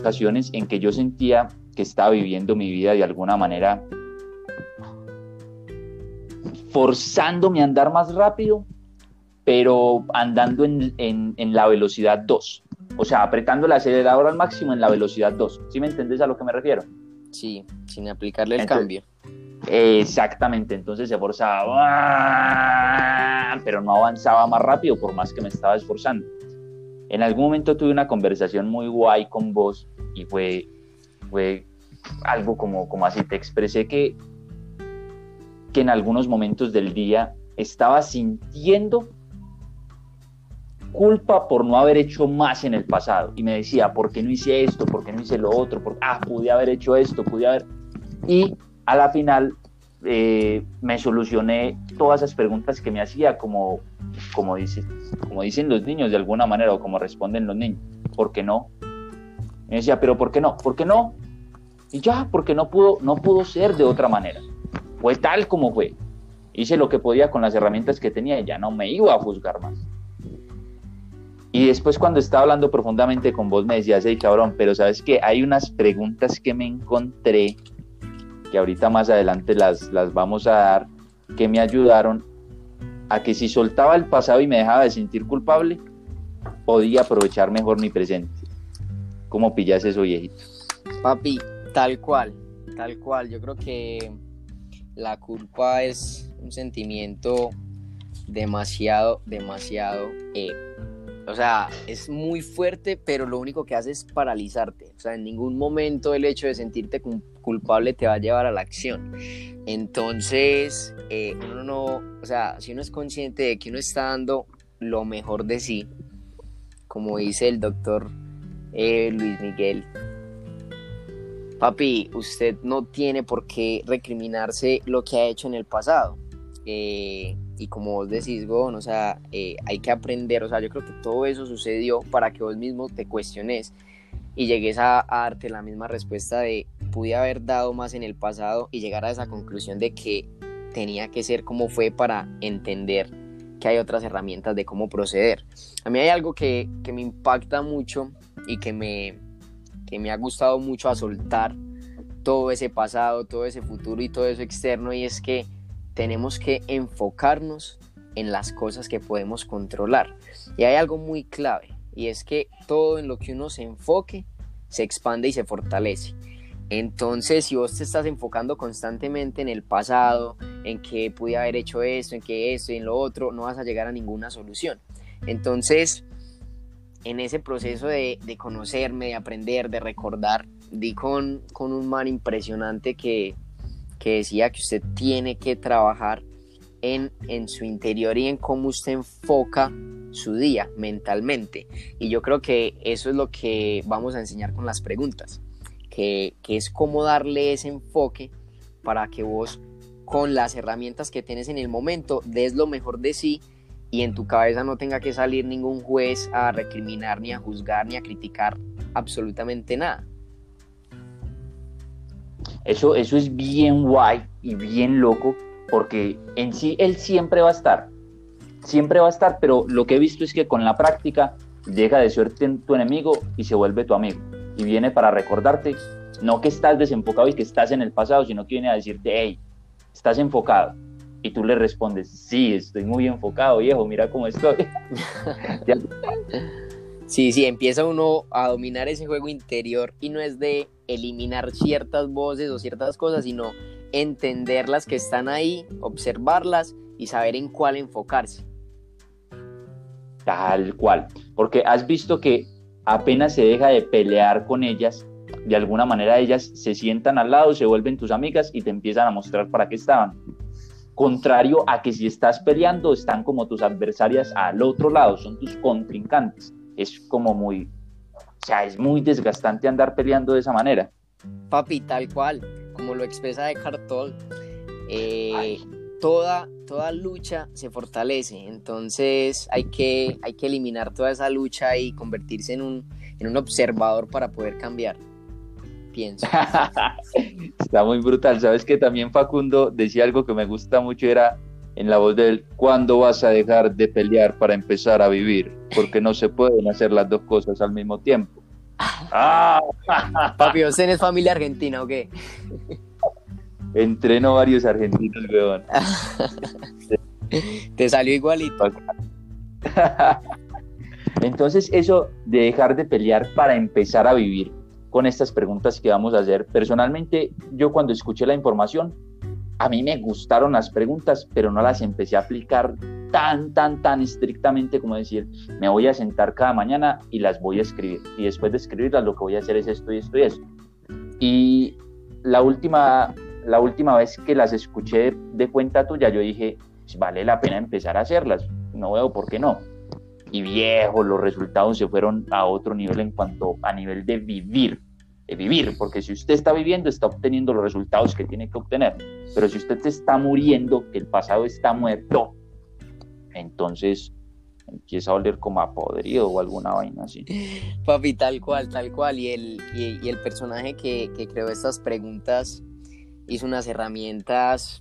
ocasiones en que yo sentía que estaba viviendo mi vida de alguna manera forzándome a andar más rápido, pero andando en, en, la velocidad 2. O sea, apretando el acelerador al máximo en la velocidad 2. ¿Sí me entendés a lo que me refiero? Sí, sin aplicarle el cambio. Exactamente, entonces se forzaba, pero no avanzaba más rápido por más que me estaba esforzando. En algún momento tuve una conversación muy guay con vos y fue, fue algo como, como así, te expresé que, que en algunos momentos del día estaba sintiendo culpa por no haber hecho más en el pasado. Y me decía, ¿por qué no hice esto? ¿Por qué no hice lo otro? ¿Por... Ah, pude haber hecho esto, pude haber... Y a la final eh, me solucioné todas esas preguntas que me hacía, como, como, dice, como dicen los niños de alguna manera, o como responden los niños. ¿Por qué no? Me decía, pero ¿por qué no? ¿Por qué no? Y ya, porque no pudo, no pudo ser de otra manera. Fue tal como fue. Hice lo que podía con las herramientas que tenía y ya no me iba a juzgar más. Y después cuando estaba hablando profundamente con vos me decías, hey cabrón, pero sabes que hay unas preguntas que me encontré, que ahorita más adelante las, las vamos a dar, que me ayudaron a que si soltaba el pasado y me dejaba de sentir culpable, podía aprovechar mejor mi presente. ¿Cómo pillas eso, viejito? Papi, tal cual, tal cual. Yo creo que la culpa es un sentimiento demasiado, demasiado eh, o sea, es muy fuerte, pero lo único que hace es paralizarte. O sea, en ningún momento el hecho de sentirte culpable te va a llevar a la acción. Entonces, eh, uno no, o sea, si uno es consciente de que uno está dando lo mejor de sí, como dice el doctor eh, Luis Miguel, papi, usted no tiene por qué recriminarse lo que ha hecho en el pasado. Eh, y como vos decís, Gon, o sea, eh, hay que aprender, o sea, yo creo que todo eso sucedió para que vos mismo te cuestiones y llegues a, darte la misma respuesta de pude haber dado más en el pasado y llegar a esa conclusión de que tenía que ser como fue para entender que hay otras herramientas de cómo proceder. A mí hay algo que, que me impacta mucho y que me, que me ha gustado mucho a soltar todo ese pasado, todo ese futuro y todo eso externo y es que tenemos que enfocarnos en las cosas que podemos controlar. Y hay algo muy clave, y es que todo en lo que uno se enfoque se expande y se fortalece. Entonces, si vos te estás enfocando constantemente en el pasado, en que pude haber hecho esto, en que esto y en lo otro, no vas a llegar a ninguna solución. Entonces, en ese proceso de, conocerme, de aprender, de recordar, di con, con un man impresionante que, que decía que usted tiene que trabajar en, en su interior y en cómo usted enfoca su día mentalmente. Y yo creo que eso es lo que vamos a enseñar con las preguntas, que, que es cómo darle ese enfoque para que vos con las herramientas que tienes en el momento des lo mejor de sí y en tu cabeza no tenga que salir ningún juez a recriminar, ni a juzgar, ni a criticar absolutamente nada. Eso, eso es bien guay y bien loco, porque en sí él siempre va a estar, siempre va a estar, pero lo que he visto es que con la práctica deja de ser tu enemigo y se vuelve tu amigo. Y viene para recordarte, no que estás desenfocado y que estás en el pasado, sino que viene a decirte, hey, estás enfocado. Y tú le respondes, sí, estoy muy enfocado, viejo, mira cómo estoy. sí, sí, empieza uno a dominar ese juego interior y no es de eliminar ciertas voces o ciertas cosas, sino entender las que están ahí, observarlas y saber en cuál enfocarse. Tal cual, porque has visto que apenas se deja de pelear con ellas, de alguna manera ellas se sientan al lado, se vuelven tus amigas y te empiezan a mostrar para qué estaban. Contrario a que si estás peleando, están como tus adversarias al otro lado, son tus contrincantes. Es como muy, o sea, es muy desgastante andar peleando de esa manera. Papi, tal cual, como lo expresa de Tolle, eh, toda, toda lucha se fortalece, entonces hay que, hay que eliminar toda esa lucha y convertirse en un, en un observador para poder cambiar. Pienso. Está muy brutal. Sabes que también Facundo decía algo que me gusta mucho, era en la voz de él, ¿cuándo vas a dejar de pelear para empezar a vivir? Porque no se pueden hacer las dos cosas al mismo tiempo. Ah. Papi, ¿usted es familia argentina o qué? Entreno varios argentinos, weón. Te salió igualito. Entonces, eso de dejar de pelear para empezar a vivir con estas preguntas que vamos a hacer. Personalmente, yo cuando escuché la información, a mí me gustaron las preguntas, pero no las empecé a aplicar tan, tan, tan estrictamente como decir, me voy a sentar cada mañana y las voy a escribir. Y después de escribirlas, lo que voy a hacer es esto y esto y esto. Y la última, la última vez que las escuché de, cuenta tuya, yo dije, pues, vale la pena empezar a hacerlas. No veo por qué no. Y viejo, los resultados se fueron a otro nivel en cuanto a nivel de vivir vivir, porque si usted está viviendo, está obteniendo los resultados que tiene que obtener. Pero si usted está muriendo, que el pasado está muerto, entonces empieza a oler como a podrido o alguna vaina así. Papi, tal cual, tal cual. Y el, y, el personaje que, que, creó estas preguntas hizo unas herramientas,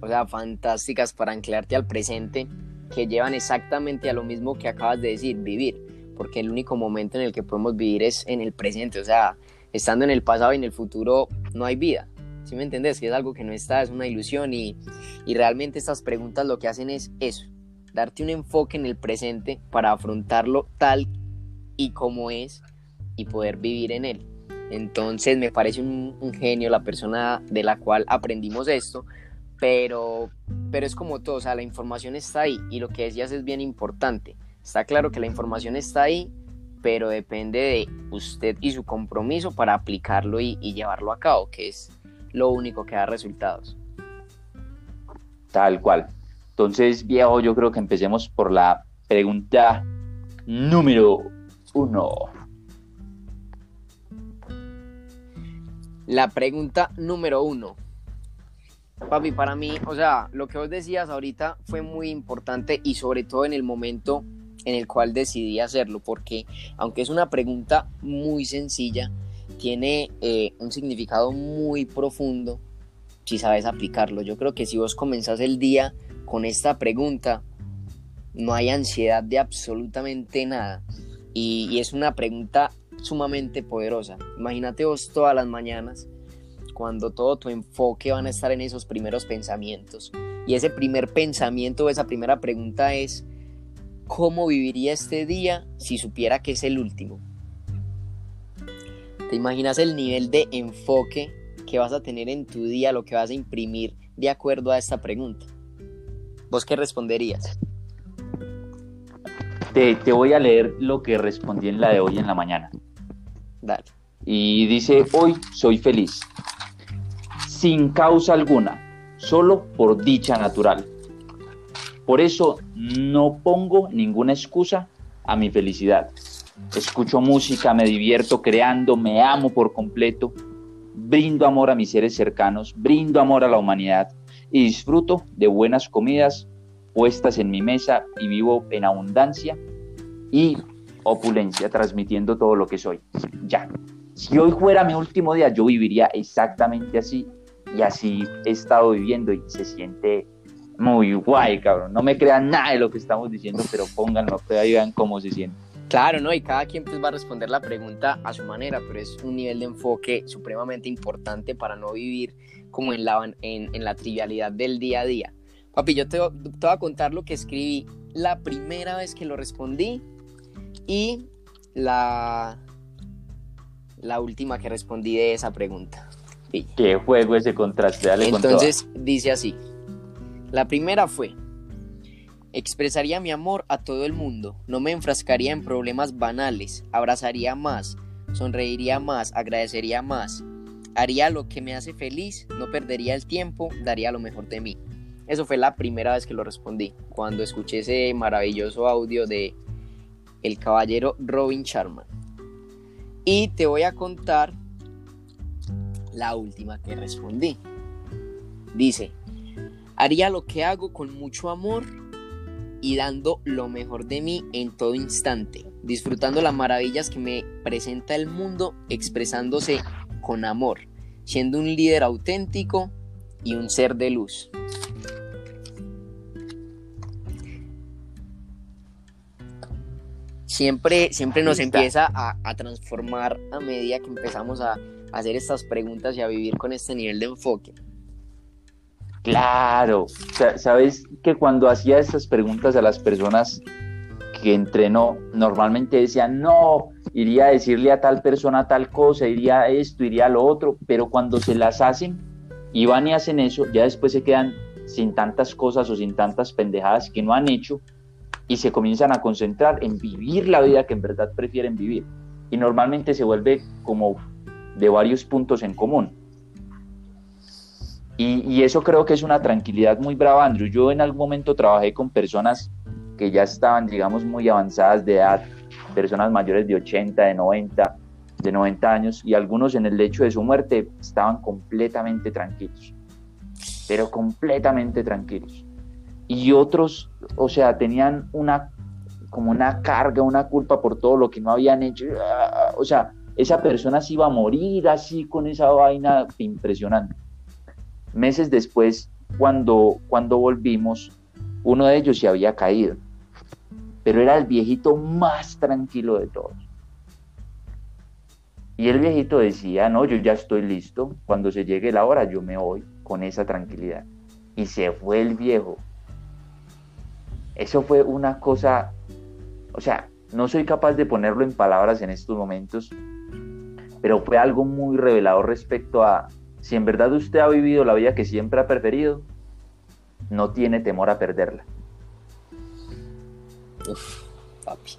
o sea, fantásticas para anclarte al presente, que llevan exactamente a lo mismo que acabas de decir, vivir. Porque el único momento en el que podemos vivir es en el presente. O sea, estando en el pasado y en el futuro no hay vida. ¿Sí me entendés? Que es algo que no está, es una ilusión y, y realmente estas preguntas lo que hacen es eso, darte un enfoque en el presente para afrontarlo tal y como es y poder vivir en él. Entonces me parece un, genio la persona de la cual aprendimos esto, pero, pero es como todo, o sea, la información está ahí y lo que decías es bien importante. Está claro que la información está ahí, pero depende de usted y su compromiso para aplicarlo y, llevarlo a cabo, que es lo único que da resultados. Tal cual. Entonces, viejo, yo creo que empecemos por la pregunta número uno. La pregunta número uno. Papi, para mí, o sea, lo que vos decías ahorita fue muy importante y sobre todo en el momento en el cual decidí hacerlo, porque aunque es una pregunta muy sencilla, tiene eh, un significado muy profundo si sabes aplicarlo. Yo creo que si vos comenzás el día con esta pregunta, no hay ansiedad de absolutamente nada. Y, y es una pregunta sumamente poderosa. Imagínate vos todas las mañanas cuando todo tu enfoque van a estar en esos primeros pensamientos. Y ese primer pensamiento, esa primera pregunta es, ¿Cómo viviría este día si supiera que es el último? ¿Te imaginas el nivel de enfoque que vas a tener en tu día, lo que vas a imprimir de acuerdo a esta pregunta? ¿Vos qué responderías? Te, voy a leer lo que respondí en la de hoy en la mañana. Dale. Y dice, hoy soy feliz, sin causa alguna, solo por dicha natural por eso no pongo ninguna excusa a mi felicidad. Escucho música, me divierto creando, me amo por completo, brindo amor a mis seres cercanos, brindo amor a la humanidad y disfruto de buenas comidas puestas en mi mesa y vivo en abundancia y opulencia, transmitiendo todo lo que soy. Ya. Si hoy fuera mi último día, yo viviría exactamente así y así he estado viviendo y se siente muy guay, cabrón. No me crean nada de lo que estamos diciendo, pero pónganlo ahí vean cómo se siente. Claro, ¿no? Y cada quien pues va a responder la pregunta a su manera, pero es un nivel de enfoque supremamente importante para no vivir como en la, en, la trivialidad del día a día. Papi, yo te, te voy a contar lo que escribí la primera vez que lo respondí y la, la última que respondí de esa pregunta. ¿Qué juego ese contraste? Dale Entonces dice así. La primera fue, expresaría mi amor a todo el mundo, no me enfrascaría en problemas banales, abrazaría más, sonreiría más, agradecería más, haría lo que me hace feliz, no perdería el tiempo, daría lo mejor de mí. Eso fue la primera vez que lo respondí, cuando escuché ese maravilloso audio de el caballero Robin Sharman. Y te voy a contar la última que respondí. Dice, Haría lo que hago con mucho amor y dando lo mejor de mí en todo instante, disfrutando las maravillas que me presenta el mundo, expresándose con amor, siendo un líder auténtico y un ser de luz. siempre, siempre nos empieza a, transformar a medida que empezamos a, hacer estas preguntas y a vivir con este nivel de enfoque. Claro, sabes que cuando hacía estas preguntas a las personas que entrenó, normalmente decían, no, iría a decirle a tal persona tal cosa, iría a esto, iría a lo otro, pero cuando se las hacen y van y hacen eso, ya después se quedan sin tantas cosas o sin tantas pendejadas que no han hecho y se comienzan a concentrar en vivir la vida que en verdad prefieren vivir. Y normalmente se vuelve como de varios puntos en común. Y, eso creo que es una tranquilidad muy brava, Andrew. Yo en algún momento trabajé con personas que ya estaban, digamos, muy avanzadas de edad, personas mayores de 80, de 90, de 90 años, y algunos en el lecho de su muerte estaban completamente tranquilos, pero completamente tranquilos y otros, o sea, tenían una como una carga, una culpa por todo lo que no habían hecho. O sea, esa persona se iba a morir así con esa vaina impresionante. Meses después, cuando, cuando volvimos, uno de ellos se había caído, pero era el viejito más tranquilo de todos. Y el viejito decía, no, yo ya estoy listo, cuando se llegue la hora yo me voy con esa tranquilidad. Y se fue el viejo eso fue una cosa, o sea, no soy capaz de ponerlo en palabras en estos momentos, pero fue algo muy revelador respecto a si en verdad usted ha vivido la vida que siempre ha preferido, no tiene temor a perderla. Uf, papi.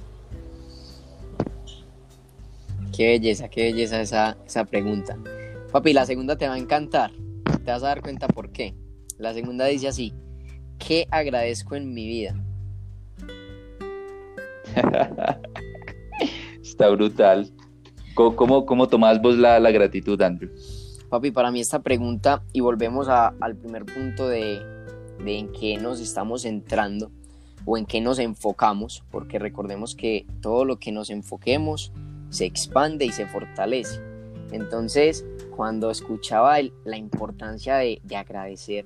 Qué belleza, qué belleza esa, esa pregunta. Papi, la segunda te va a encantar. Te vas a dar cuenta por qué. La segunda dice así, ¿qué agradezco en mi vida? Está brutal. ¿Cómo, cómo, tomás vos la, gratitud, Andrew? Papi, para mí esta pregunta, y volvemos al primer punto de, de en qué nos estamos centrando o en qué nos enfocamos, porque recordemos que todo lo que nos enfoquemos se expande y se fortalece. Entonces, cuando escuchaba la importancia de, de agradecer,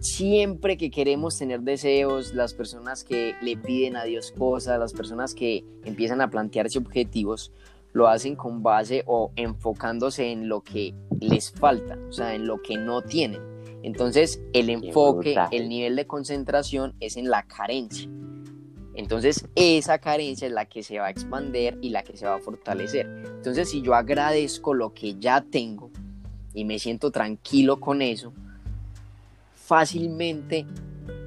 siempre que queremos tener deseos, las personas que le piden a Dios cosas, las personas que empiezan a plantearse objetivos, lo hacen con base o enfocándose en lo que les falta, o sea, en lo que no tienen. Entonces, el enfoque, el nivel de concentración es en la carencia. Entonces, esa carencia es la que se va a expandir y la que se va a fortalecer. Entonces, si yo agradezco lo que ya tengo y me siento tranquilo con eso, fácilmente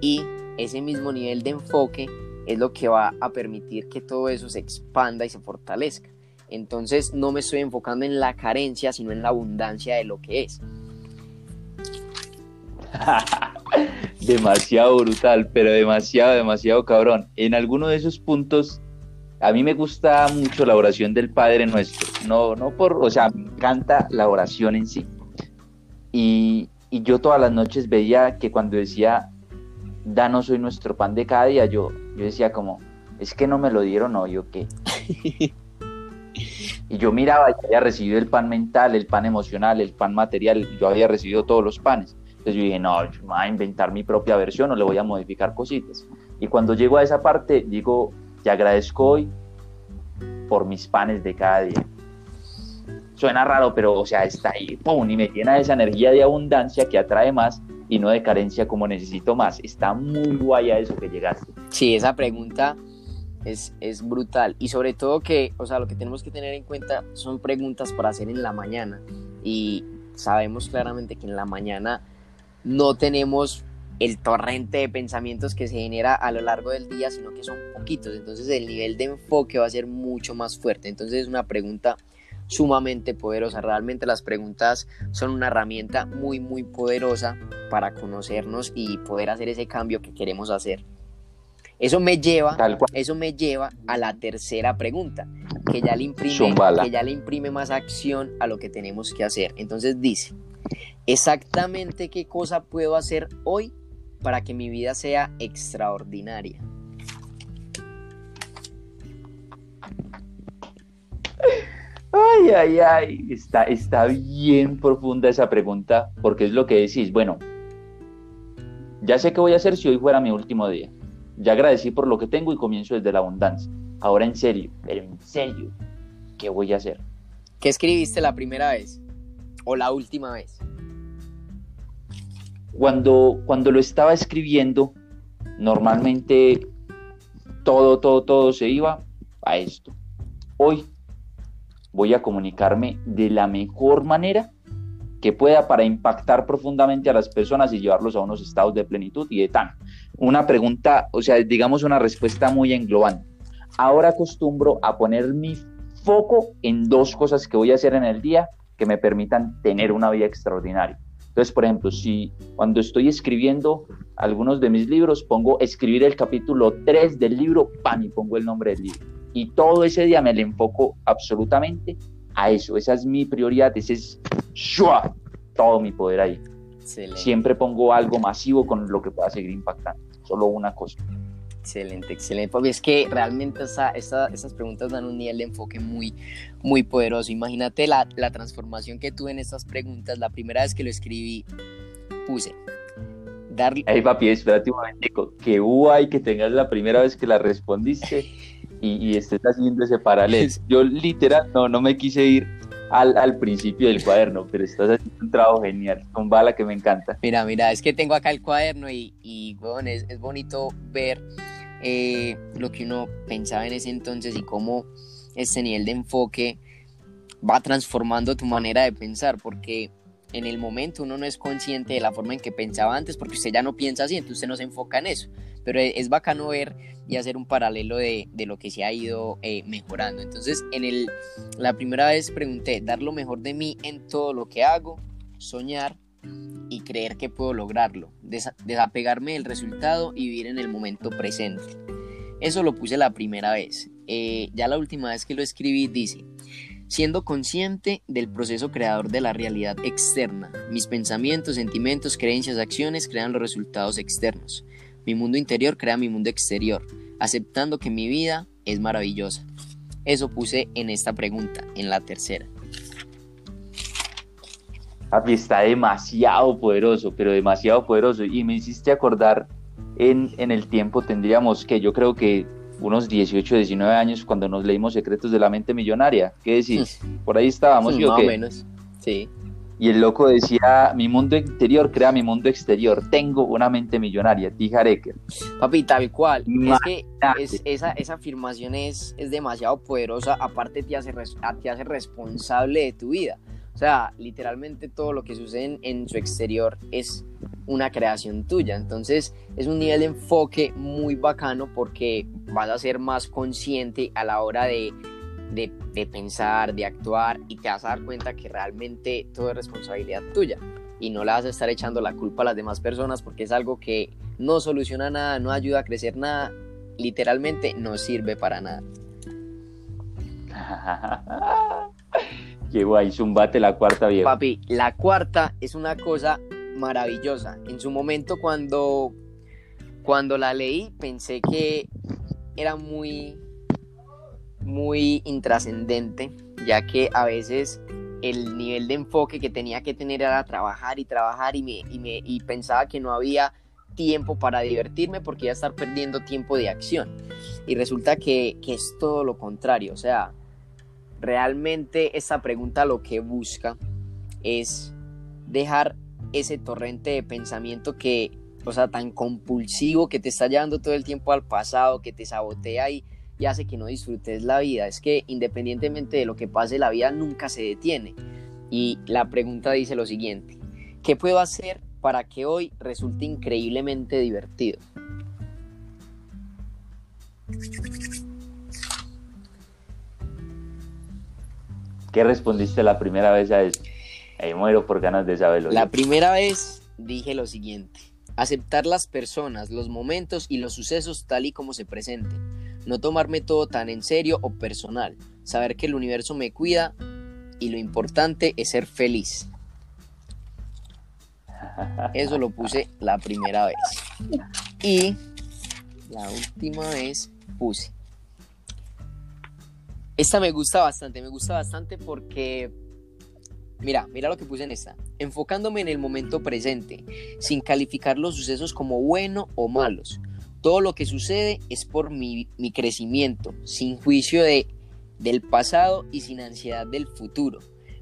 y ese mismo nivel de enfoque es lo que va a permitir que todo eso se expanda y se fortalezca. Entonces no me estoy enfocando en la carencia, sino en la abundancia de lo que es. demasiado brutal, pero demasiado, demasiado cabrón. En alguno de esos puntos, a mí me gusta mucho la oración del Padre Nuestro. No, no por, o sea, me encanta la oración en sí. Y, y yo todas las noches veía que cuando decía, danos hoy nuestro pan de cada día, yo, yo decía como, es que no me lo dieron hoy o qué. y yo miraba, y había recibido el pan mental, el pan emocional, el pan material, yo había recibido todos los panes. Entonces yo dije, no, yo voy a inventar mi propia versión o le voy a modificar cositas. Y cuando llego a esa parte, digo, te agradezco hoy por mis panes de cada día suena raro, pero o sea, está ahí, ¡pum! Y me llena esa energía de abundancia que atrae más y no de carencia como necesito más. Está muy guay a eso que llegaste. Sí, esa pregunta es, es brutal. Y sobre todo que, o sea, lo que tenemos que tener en cuenta son preguntas para hacer en la mañana. Y sabemos claramente que en la mañana no tenemos el torrente de pensamientos que se genera a lo largo del día, sino que son poquitos. Entonces el nivel de enfoque va a ser mucho más fuerte. Entonces es una pregunta sumamente poderosa. Realmente las preguntas son una herramienta muy, muy poderosa para conocernos y poder hacer ese cambio que queremos hacer. Eso me lleva, eso me lleva a la tercera pregunta, que ya, le imprime, que ya le imprime más acción a lo que tenemos que hacer. Entonces dice, exactamente qué cosa puedo hacer hoy para que mi vida sea extraordinaria. Ay, ay, ay, está, está bien profunda esa pregunta, porque es lo que decís, bueno, ya sé qué voy a hacer si hoy fuera mi último día. Ya agradecí por lo que tengo y comienzo desde la abundancia. ahora en serio, pero en serio, ¿qué voy a hacer? ¿Qué escribiste la primera vez? ¿O la última vez? Cuando, cuando lo estaba escribiendo, normalmente todo, todo, todo se iba a esto. Hoy voy a comunicarme de la mejor manera que pueda para impactar profundamente a las personas y llevarlos a unos estados de plenitud y de tan. Una pregunta, o sea, digamos una respuesta muy englobante. Ahora acostumbro a poner mi foco en dos cosas que voy a hacer en el día que me permitan tener una vida extraordinaria. Entonces, por ejemplo, si cuando estoy escribiendo algunos de mis libros, pongo escribir el capítulo 3 del libro, pan, y pongo el nombre del libro. Y todo ese día me le enfoco absolutamente a eso. Esa es mi prioridad, ese es todo mi poder ahí. Siempre pongo algo masivo con lo que pueda seguir impactando, solo una cosa. Excelente, excelente. Porque es que realmente esa, esas preguntas dan un nivel de enfoque muy, muy poderoso. Imagínate la, la transformación que tuve en estas preguntas. La primera vez que lo escribí, puse darle. Hey, papi, espérate un momentico. Que guay que tengas la primera vez que la respondiste y, y estés haciendo ese paralelo. Yo literal no, no me quise ir al, al, principio del cuaderno, pero estás haciendo un trabajo genial, con bala que me encanta. Mira, mira, es que tengo acá el cuaderno y, y bueno, es, bonito ver eh, lo que uno pensaba en ese entonces y cómo este nivel de enfoque va transformando tu manera de pensar, porque en el momento uno no es consciente de la forma en que pensaba antes, porque usted ya no piensa así, entonces usted no se enfoca en eso. Pero es bacano ver y hacer un paralelo de, de lo que se ha ido eh, mejorando. Entonces, en el, la primera vez pregunté, dar lo mejor de mí en todo lo que hago, soñar y creer que puedo lograrlo, desapegarme del resultado y vivir en el momento presente. Eso lo puse la primera vez. Eh, ya la última vez que lo escribí dice, siendo consciente del proceso creador de la realidad externa. Mis pensamientos, sentimientos, creencias, acciones crean los resultados externos. Mi mundo interior crea mi mundo exterior, aceptando que mi vida es maravillosa. Eso puse en esta pregunta, en la tercera. Papi, está demasiado poderoso, pero demasiado poderoso. Y me hiciste acordar en, en el tiempo, tendríamos que yo creo que unos 18, 19 años cuando nos leímos Secretos de la Mente Millonaria. ¿Qué decís? Por ahí estábamos, ¿yo Más o menos, sí. Y el loco decía, mi mundo interior crea mi mundo exterior. Tengo una mente millonaria, Tijareker. Papi, tal cual. Es que esa, esa afirmación es, es demasiado poderosa. Aparte te hace, te hace responsable de tu vida. Sea, literalmente todo lo que sucede en, su exterior es una creación tuya. Entonces es un nivel de enfoque muy bacano porque vas a ser más consciente a la hora de, de, de, pensar, de actuar y te vas a dar cuenta que realmente todo es responsabilidad tuya y no le vas a estar echando la culpa a las demás personas porque es algo que no soluciona nada, no ayuda a crecer nada, literalmente no sirve para nada. Qué guay, zumbate la cuarta vieja. Papi, la cuarta es una cosa maravillosa. En su momento cuando, cuando la leí pensé que era muy, muy intrascendente, ya que a veces el nivel de enfoque que tenía que tener era trabajar y trabajar y, me, y, me, y pensaba que no había tiempo para divertirme porque iba a estar perdiendo tiempo de acción. Y resulta que, que es todo lo contrario, o sea, realmente esta pregunta lo que busca es dejar ese torrente de pensamiento que, o sea, tan compulsivo que te está llevando todo el tiempo al pasado, que te sabotea y, y hace que no disfrutes la vida. Es que independientemente de lo que pase, la vida nunca se detiene. Y la pregunta dice lo siguiente, ¿qué puedo hacer para que hoy resulte increíblemente divertido? ¿Qué respondiste la primera vez a eso? Ahí muero por ganas de saberlo. La primera vez dije lo siguiente. Aceptar las personas, los momentos y los sucesos tal y como se presenten. No tomarme todo tan en serio o personal. Saber que el universo me cuida y lo importante es ser feliz. Eso lo puse la primera vez. Y la última vez puse esta me gusta bastante, me gusta bastante porque, mira, mira lo que puse en esta. Enfocándome en el momento presente, sin calificar los sucesos como bueno o malos. Todo lo que sucede es por mi, mi crecimiento, sin juicio de, del pasado y sin ansiedad del futuro,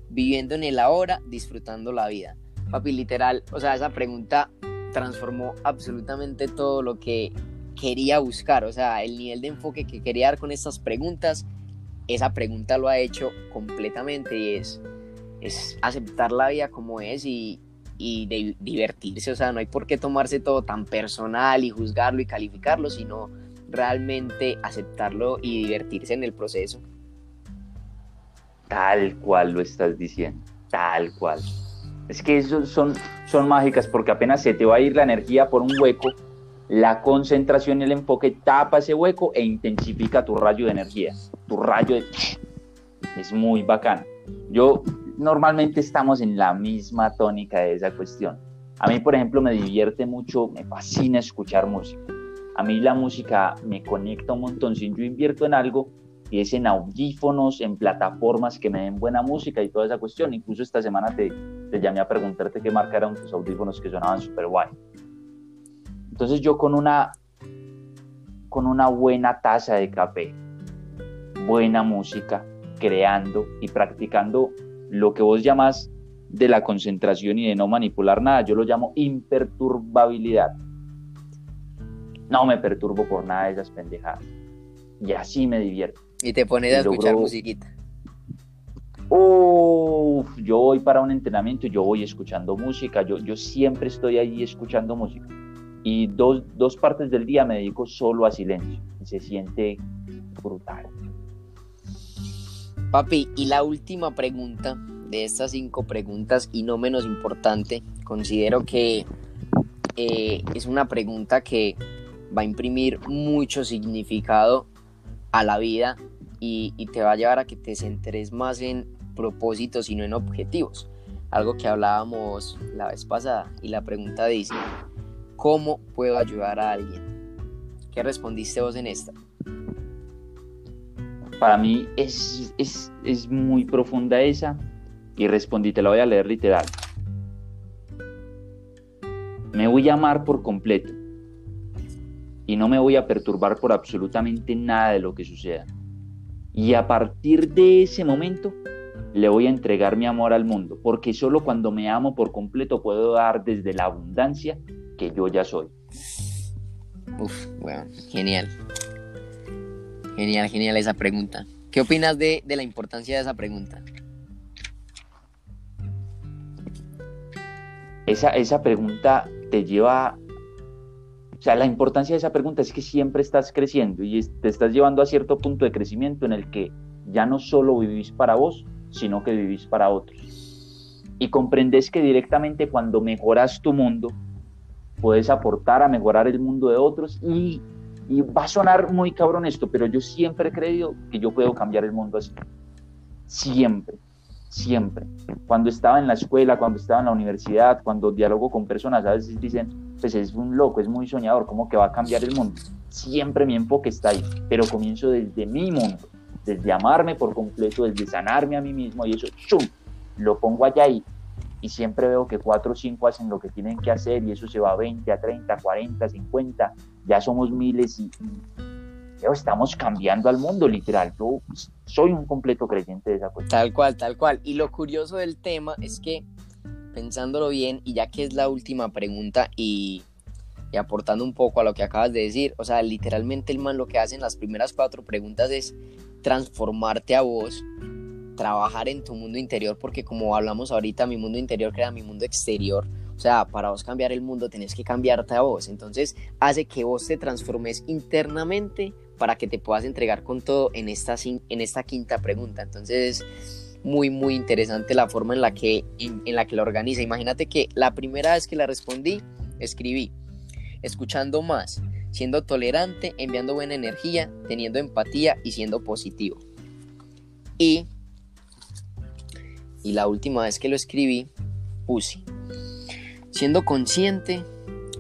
viviendo en el ahora, disfrutando la vida. Papi, literal, o sea, esa pregunta transformó absolutamente todo lo que quería buscar, o sea, el nivel de enfoque que quería dar con estas preguntas, esa pregunta lo ha hecho completamente y es, es aceptar la vida como es y, y divertirse, o sea, no hay por qué tomarse todo tan personal y juzgarlo y calificarlo, sino realmente aceptarlo y divertirse en el proceso. Tal cual lo estás diciendo, tal cual. Es que eso son, son mágicas porque apenas se te va a ir la energía por un hueco, la concentración y el enfoque tapa ese hueco e intensifica tu rayo de energía. Tu rayo de... Es muy bacán. Yo normalmente estamos en la misma tónica de esa cuestión. A mí, por ejemplo, me divierte mucho, me fascina escuchar música. A mí la música me conecta un montón. Si yo invierto en algo, y es en audífonos, en plataformas que me den buena música y toda esa cuestión. Incluso esta semana te, te llamé a preguntarte qué marca eran tus audífonos que sonaban súper guay. Entonces yo con una, con una buena taza de café, buena música, creando y practicando lo que vos llamas de la concentración y de no manipular nada, yo lo llamo imperturbabilidad. No me perturbo por nada de esas pendejadas. Y así me divierto. Y te pones a escuchar musiquita. Uf, yo voy para un entrenamiento y yo voy escuchando música. Yo, yo siempre estoy ahí escuchando música. Y dos, dos partes del día me dedico solo a silencio. Y se siente brutal. Papi, y la última pregunta de estas cinco preguntas, y no menos importante, considero que eh, es una pregunta que va a imprimir mucho significado a la vida y, te va a llevar a que te centres más en propósitos y no en objetivos. Algo que hablábamos la vez pasada y la pregunta dice, ¿cómo puedo ayudar a alguien? ¿Qué respondiste vos en esta? Para mí es, es, es muy profunda esa y respondí, te la voy a leer literal. Me voy a amar por completo y no me voy a perturbar por absolutamente nada de lo que suceda. Y a partir de ese momento le voy a entregar mi amor al mundo, porque solo cuando me amo por completo puedo dar desde la abundancia que yo ya soy. Uf, bueno, genial. Genial, genial esa pregunta. ¿Qué opinas de, de la importancia de esa pregunta? Esa, esa pregunta te lleva o sea, la importancia de esa pregunta es que siempre estás creciendo y te estás llevando a cierto punto de crecimiento en el que ya no solo vivís para vos, sino que vivís para otros. Y comprendes que directamente cuando mejoras tu mundo, puedes aportar a mejorar el mundo de otros y, y va a sonar muy cabrón esto, pero yo siempre he creído que yo puedo cambiar el mundo así. Siempre siempre. Cuando estaba en la escuela, cuando estaba en la universidad, cuando dialogo con personas, a veces dicen, pues es un loco, es muy soñador, ¿cómo que va a cambiar el mundo? Siempre mi enfoque está ahí, pero comienzo desde mi mundo, desde amarme por completo, desde sanarme a mí mismo y eso, ¡chum! Lo pongo allá ahí y siempre veo que cuatro o cinco hacen lo que tienen que hacer y eso se va a 20, a 30, 40, 50, ya somos miles y estamos cambiando al mundo, literal. Yo soy un completo creyente de esa cosa. Tal cual, tal cual. Y lo curioso del tema es que, pensándolo bien, y ya que es la última pregunta y, y aportando un poco a lo que acabas de decir, o sea, literalmente el man lo que hace en las primeras cuatro preguntas es transformarte a vos, trabajar en tu mundo interior, porque como hablamos ahorita, mi mundo interior crea mi mundo exterior. O sea, para vos cambiar el mundo tenés que cambiarte a vos. Entonces hace que vos te transformes internamente para que te puedas entregar con todo en esta, quinta pregunta. Entonces, muy, muy interesante la forma en la, que, en, la que la organiza. Imagínate que la primera vez que la respondí, escribí, escuchando más, siendo tolerante, enviando buena energía, teniendo empatía y siendo positivo. Y, y la última vez que lo escribí, puse, siendo consciente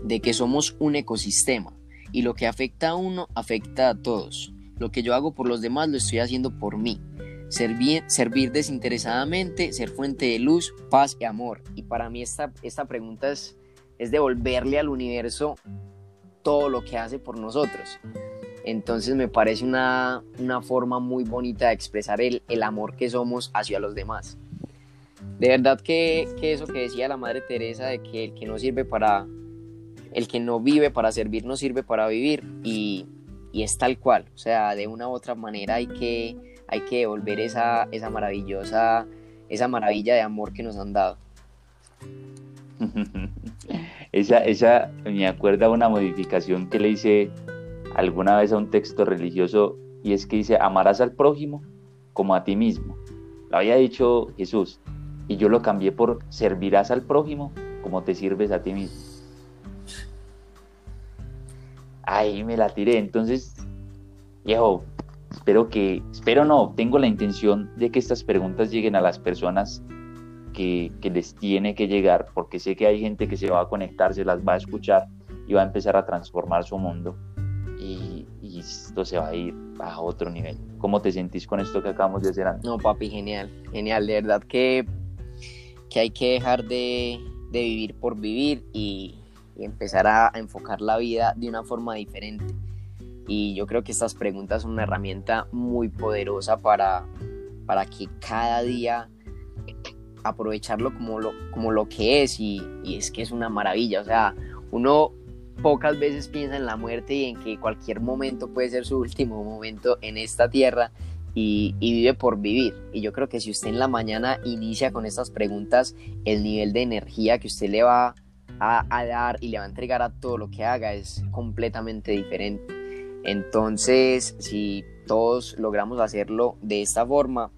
de que somos un ecosistema y lo que afecta a uno afecta a todos. Lo que yo hago por los demás lo estoy haciendo por mí. Servir, servir desinteresadamente, ser fuente de luz, paz y amor. Y para mí esta, esta pregunta es, es devolverle al universo todo lo que hace por nosotros. Entonces me parece una, forma muy bonita de expresar el, amor que somos hacia los demás. De verdad que, eso que decía la Madre Teresa de que el que no sirve para, el que no vive para servir no sirve para vivir y, es tal cual, o sea, de una u otra manera hay que, hay que devolver esa, esa maravillosa, esa maravilla de amor que nos han dado. esa, esa me acuerda una modificación que le hice alguna vez a un texto religioso y es que dice, amarás al prójimo como a ti mismo. Lo había dicho Jesús y yo lo cambié por servirás al prójimo como te sirves a ti mismo. Ahí me la tiré, entonces, viejo, espero que, espero no, tengo la intención de que estas preguntas lleguen a las personas que, que les tiene que llegar, porque sé que hay gente que se va a conectar, se las va a escuchar y va a empezar a transformar su mundo y, esto se va a ir a otro nivel. ¿Cómo te sentís con esto que acabamos de hacer antes? No, papi, genial, genial, de verdad que, que hay que dejar de, de vivir por vivir y, empezar a, enfocar la vida de una forma diferente. Y yo creo que estas preguntas son una herramienta muy poderosa para, para que cada día aprovecharlo como lo, como lo que es y, y es que es una maravilla. O sea, uno pocas veces piensa en la muerte y en que cualquier momento puede ser su último momento en esta tierra y, vive por vivir. Y yo creo que si usted en la mañana inicia con estas preguntas, el nivel de energía que usted le va a, dar y le va a entregar a todo lo que haga es completamente diferente. Entonces, si todos logramos hacerlo de esta forma,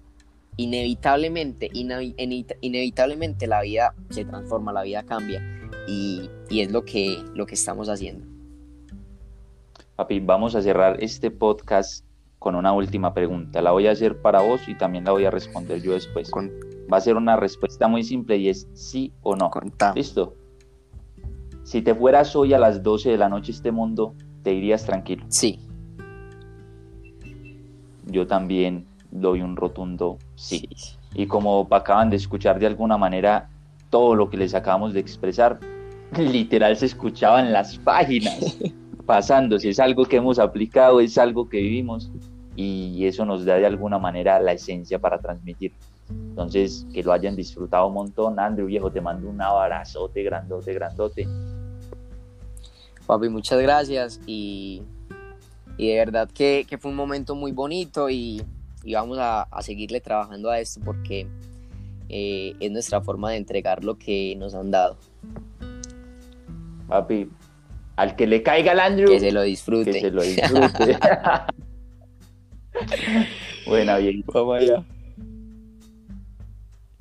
inevitablemente, inevitablemente la vida se transforma, la vida cambia y, es lo que, lo que estamos haciendo. Papi, vamos a cerrar este podcast con una última pregunta. La voy a hacer para vos y también la voy a responder yo después. Va a ser una respuesta muy simple y es sí o no. ¿Listo? Si te fueras hoy a las 12 de la noche este mundo, ¿te irías tranquilo? Sí. Yo también doy un rotundo sí. sí. Y como acaban de escuchar de alguna manera todo lo que les acabamos de expresar, literal se escuchaba en las páginas pasándose. Es algo que hemos aplicado, es algo que vivimos y eso nos da de alguna manera la esencia para transmitir. Entonces, que lo hayan disfrutado un montón. Andrew, viejo, te mando un abrazote, grandote, grandote. Papi, muchas gracias y, y de verdad que, que, fue un momento muy bonito y, y vamos a, a, seguirle trabajando a esto porque eh, es nuestra forma de entregar lo que nos han dado. Papi, al que le caiga el Andrew. Que se lo disfrute. Que se lo disfrute. Buena, bien. Vamos allá.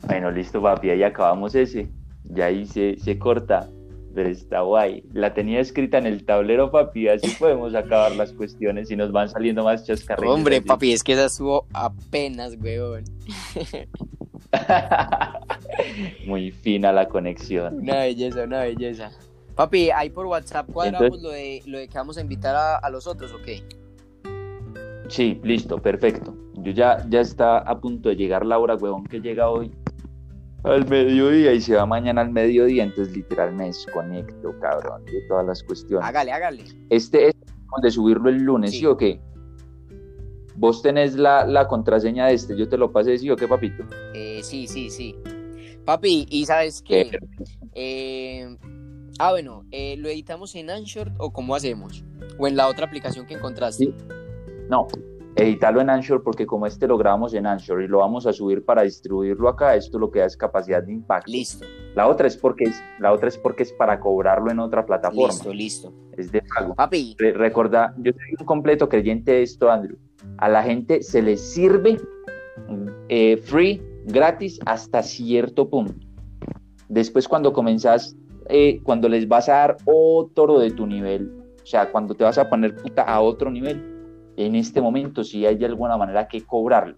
Bueno, listo, papi, ahí acabamos ese. Ya ahí se, corta. Pero está guay. La tenía escrita en el tablero, papi. Así podemos acabar las cuestiones y nos van saliendo más chascarrillos. Hombre, papi, es que esa estuvo apenas, weón. Muy fina la conexión. Una belleza, una belleza. Papi, ahí por WhatsApp cuadramos lo, de, lo de que vamos a invitar a, los otros, ¿ok? Sí, listo, perfecto. Yo ya, ya está a punto de llegar la hora, huevón, que llega hoy al mediodía y se va mañana al mediodía, entonces literal me desconecto, cabrón, de todas las cuestiones. Hágale, hágale. Este es de subirlo el lunes, ¿sí, o qué? Vos tenés la, la, contraseña de este, yo te lo pasé, ¿sí o qué, papito? Eh, sí, sí, sí. Papi, ¿y sabes qué? Eh, Ah, bueno, eh, ¿lo editamos en Anchor o cómo hacemos? ¿O en la otra aplicación que encontraste? No, editarlo en Anchor porque como este lo grabamos en Anchor y lo vamos a subir para distribuirlo acá, esto lo que da es capacidad de impacto. Listo. La otra es porque es, la otra es porque es para cobrarlo en otra plataforma. Listo, listo. Es de pago. Papi. recuerda, yo soy un completo creyente de esto, Andrew. A la gente se le sirve eh, free, gratis, hasta cierto punto. Después cuando comenzás eh, cuando les vas a dar otro de tu nivel, o sea, cuando te vas a poner puta a otro nivel, en este momento sí hay de alguna manera que cobrarlo.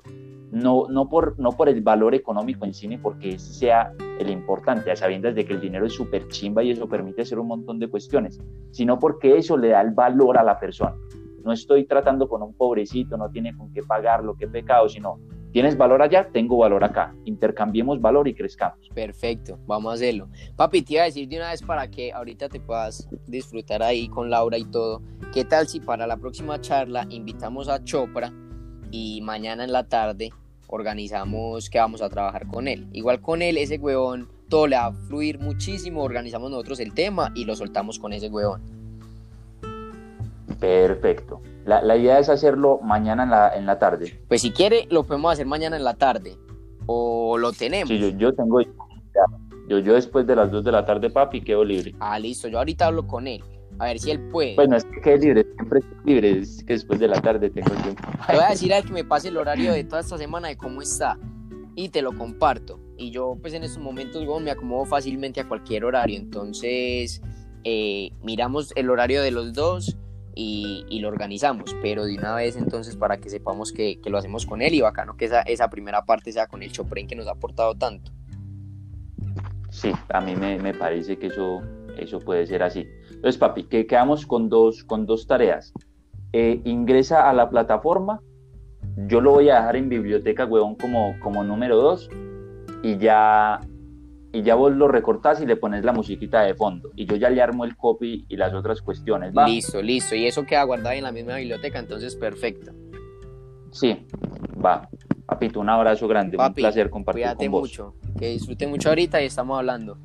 No, no, por, no por el valor económico en cine, porque ese sea el importante, a sabiendas de que el dinero es súper chimba y eso permite hacer un montón de cuestiones, sino porque eso le da el valor a la persona. No estoy tratando con un pobrecito, no tiene con qué pagar lo que pecado, sino Tienes valor allá, tengo valor acá. Intercambiemos valor y crezcamos. Perfecto, vamos a hacerlo. Papi, te iba a decir de una vez para que ahorita te puedas disfrutar ahí con Laura y todo. ¿Qué tal si para la próxima charla invitamos a Chopra y mañana en la tarde organizamos que vamos a trabajar con él? Igual con él, ese huevón, todo le va a fluir muchísimo, organizamos nosotros el tema y lo soltamos con ese huevón. Perfecto. La, la, idea es hacerlo mañana en la, en la tarde. Pues si quiere, lo podemos hacer mañana en la tarde. O lo tenemos. Sí, yo, yo tengo. Yo, yo después de las 2 de la tarde, papi, quedo libre. Ah, listo. Yo ahorita hablo con él. A ver si él puede. Pues no es que quede libre, siempre estoy libre. Es que después de la tarde tengo tiempo. Le voy a decir a que me pase el horario de toda esta semana de cómo está. Y te lo comparto. Y yo, pues en estos momentos, bueno, me acomodo fácilmente a cualquier horario. Entonces, eh, miramos el horario de los dos y, lo organizamos, pero de una vez entonces para que sepamos que, lo hacemos con él y bacano que esa, esa primera parte sea con el Chopren que nos ha aportado tanto. Sí, a mí me, parece que eso, eso puede ser así. Entonces, papi, que quedamos con dos, con dos tareas. Eh, ingresa a la plataforma, yo lo voy a dejar en biblioteca, huevón, como, como número dos, y ya y ya vos lo recortás y le pones la musiquita de fondo. Y yo ya le armo el copy y las otras cuestiones. Listo, listo. Y eso queda guardado en la misma biblioteca, entonces perfecto. Sí, va. Papito, un abrazo grande. un placer compartir con vos. mucho. Que disfruten mucho ahorita y estamos hablando.